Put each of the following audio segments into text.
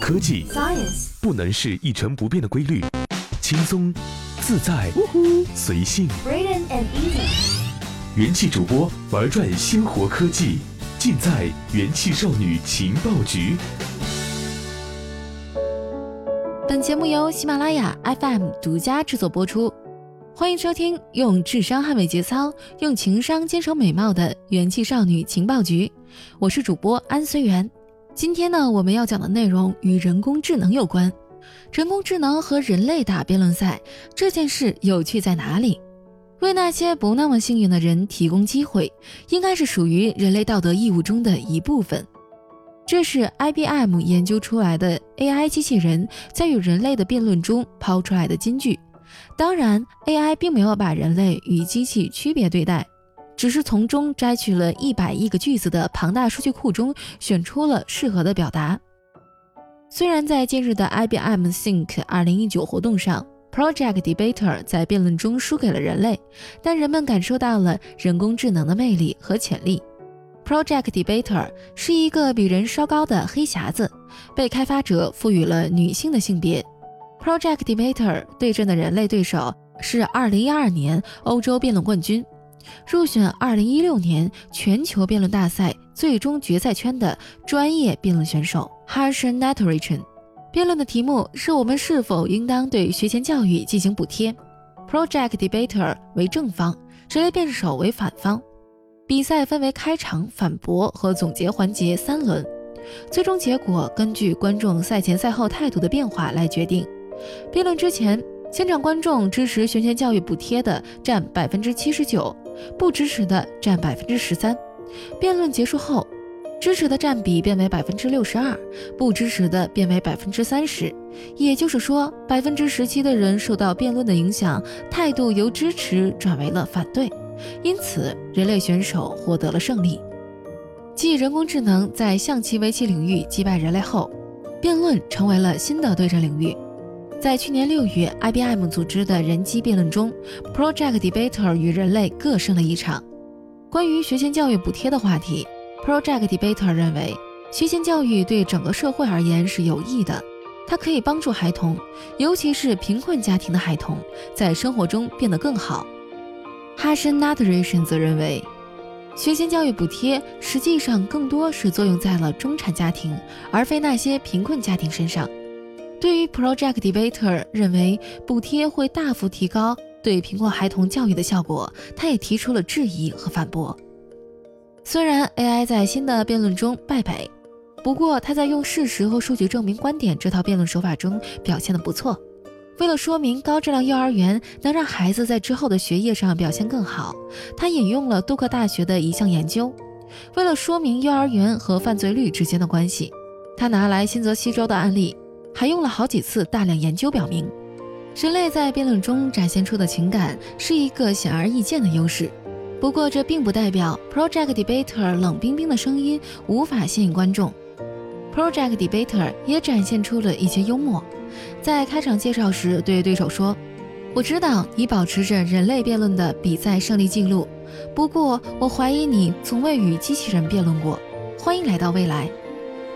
科技 Science，不能是一成不变的规律，轻松、自在、随性。Braden and Easy，元气主播玩转鲜活科技，尽在元气少女情报局。本节目由喜马拉雅 FM 独家制作播出，欢迎收听用智商捍卫节操，用情商坚守美貌的元气少女情报局。我是主播安随缘。今天呢，我们要讲的内容与人工智能有关。人工智能和人类打辩论赛这件事有趣在哪里？为那些不那么幸运的人提供机会，应该是属于人类道德义务中的一部分。这是 IBM 研究出来的 AI 机器人在与人类的辩论中抛出来的金句。当然，AI 并没有把人类与机器区别对待，只是从中摘取了一百亿个句子的庞大数据库中选出了适合的表达。虽然在近日的 IBM Think 2019活动上，Project Debater 在辩论中输给了人类，但人们感受到了人工智能的魅力和潜力。Project Debater 是一个比人稍高的黑匣子，被开发者赋予了女性的性别。Project Debater 对阵的人类对手是2012年欧洲辩论冠军，入选2016年全球辩论大赛最终决赛圈的专业辩论选手 Harshan Natarajan。辩论的题目是我们是否应当对学前教育进行补贴。Project Debater 为正方，职业辩手为反方。比赛分为开场、反驳和总结环节三轮，最终结果根据观众赛前赛后态度的变化来决定。辩论之前，现场观众支持学前教育补贴的占百分之七十九，不支持的占百分之十三。辩论结束后，支持的占比变为百分之六十二，不支持的变为百分之三十。也就是说，百分之十七的人受到辩论的影响，态度由支持转为了反对。因此，人类选手获得了胜利。继人工智能在象棋、围棋领域击败人类后，辩论成为了新的对战领域。在去年六月，IBM 组织的人机辩论中，Project Debater 与人类各胜了一场。关于学前教育补贴的话题，Project Debater 认为，学前教育对整个社会而言是有益的，它可以帮助孩童，尤其是贫困家庭的孩童，在生活中变得更好。哈申 Natarajan 则认为，学前教育补贴实际上更多是作用在了中产家庭，而非那些贫困家庭身上。对于 Project Debater 认为补贴会大幅提高对贫困孩童教育的效果，他也提出了质疑和反驳。虽然 AI 在新的辩论中败北，不过他在用事实和数据证明观点这套辩论手法中表现得不错。为了说明高质量幼儿园能让孩子在之后的学业上表现更好，他引用了杜克大学的一项研究。为了说明幼儿园和犯罪率之间的关系，他拿来新泽西州的案例，还用了好几次大量研究表明，人类在辩论中展现出的情感是一个显而易见的优势。不过，这并不代表 Project Debater 冷冰冰的声音无法吸引观众。Project Debater 也展现出了一些幽默。在开场介绍时，对对手说：“我知道你保持着人类辩论的比赛胜利记录，不过我怀疑你从未与机器人辩论过。欢迎来到未来。”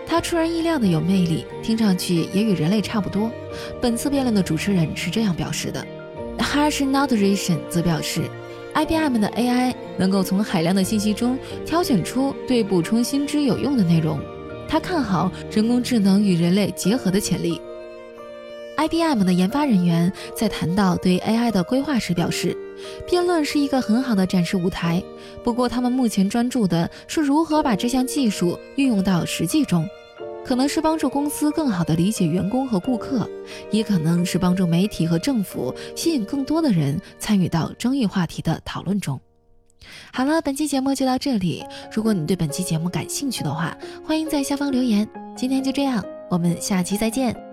他出人意料的有魅力，听上去也与人类差不多。本次辩论的主持人是这样表示的：Harsh Natarajan 则表示，IBM 的 AI 能够从海量的信息中挑选出对补充新知有用的内容。他看好人工智能与人类结合的潜力。IBM 的研发人员在谈到对 AI 的规划时表示，辩论是一个很好的展示舞台。不过，他们目前专注的是如何把这项技术运用到实际中，可能是帮助公司更好地理解员工和顾客，也可能是帮助媒体和政府吸引更多的人参与到争议话题的讨论中。好了，本期节目就到这里。如果你对本期节目感兴趣的话，欢迎在下方留言。今天就这样，我们下期再见。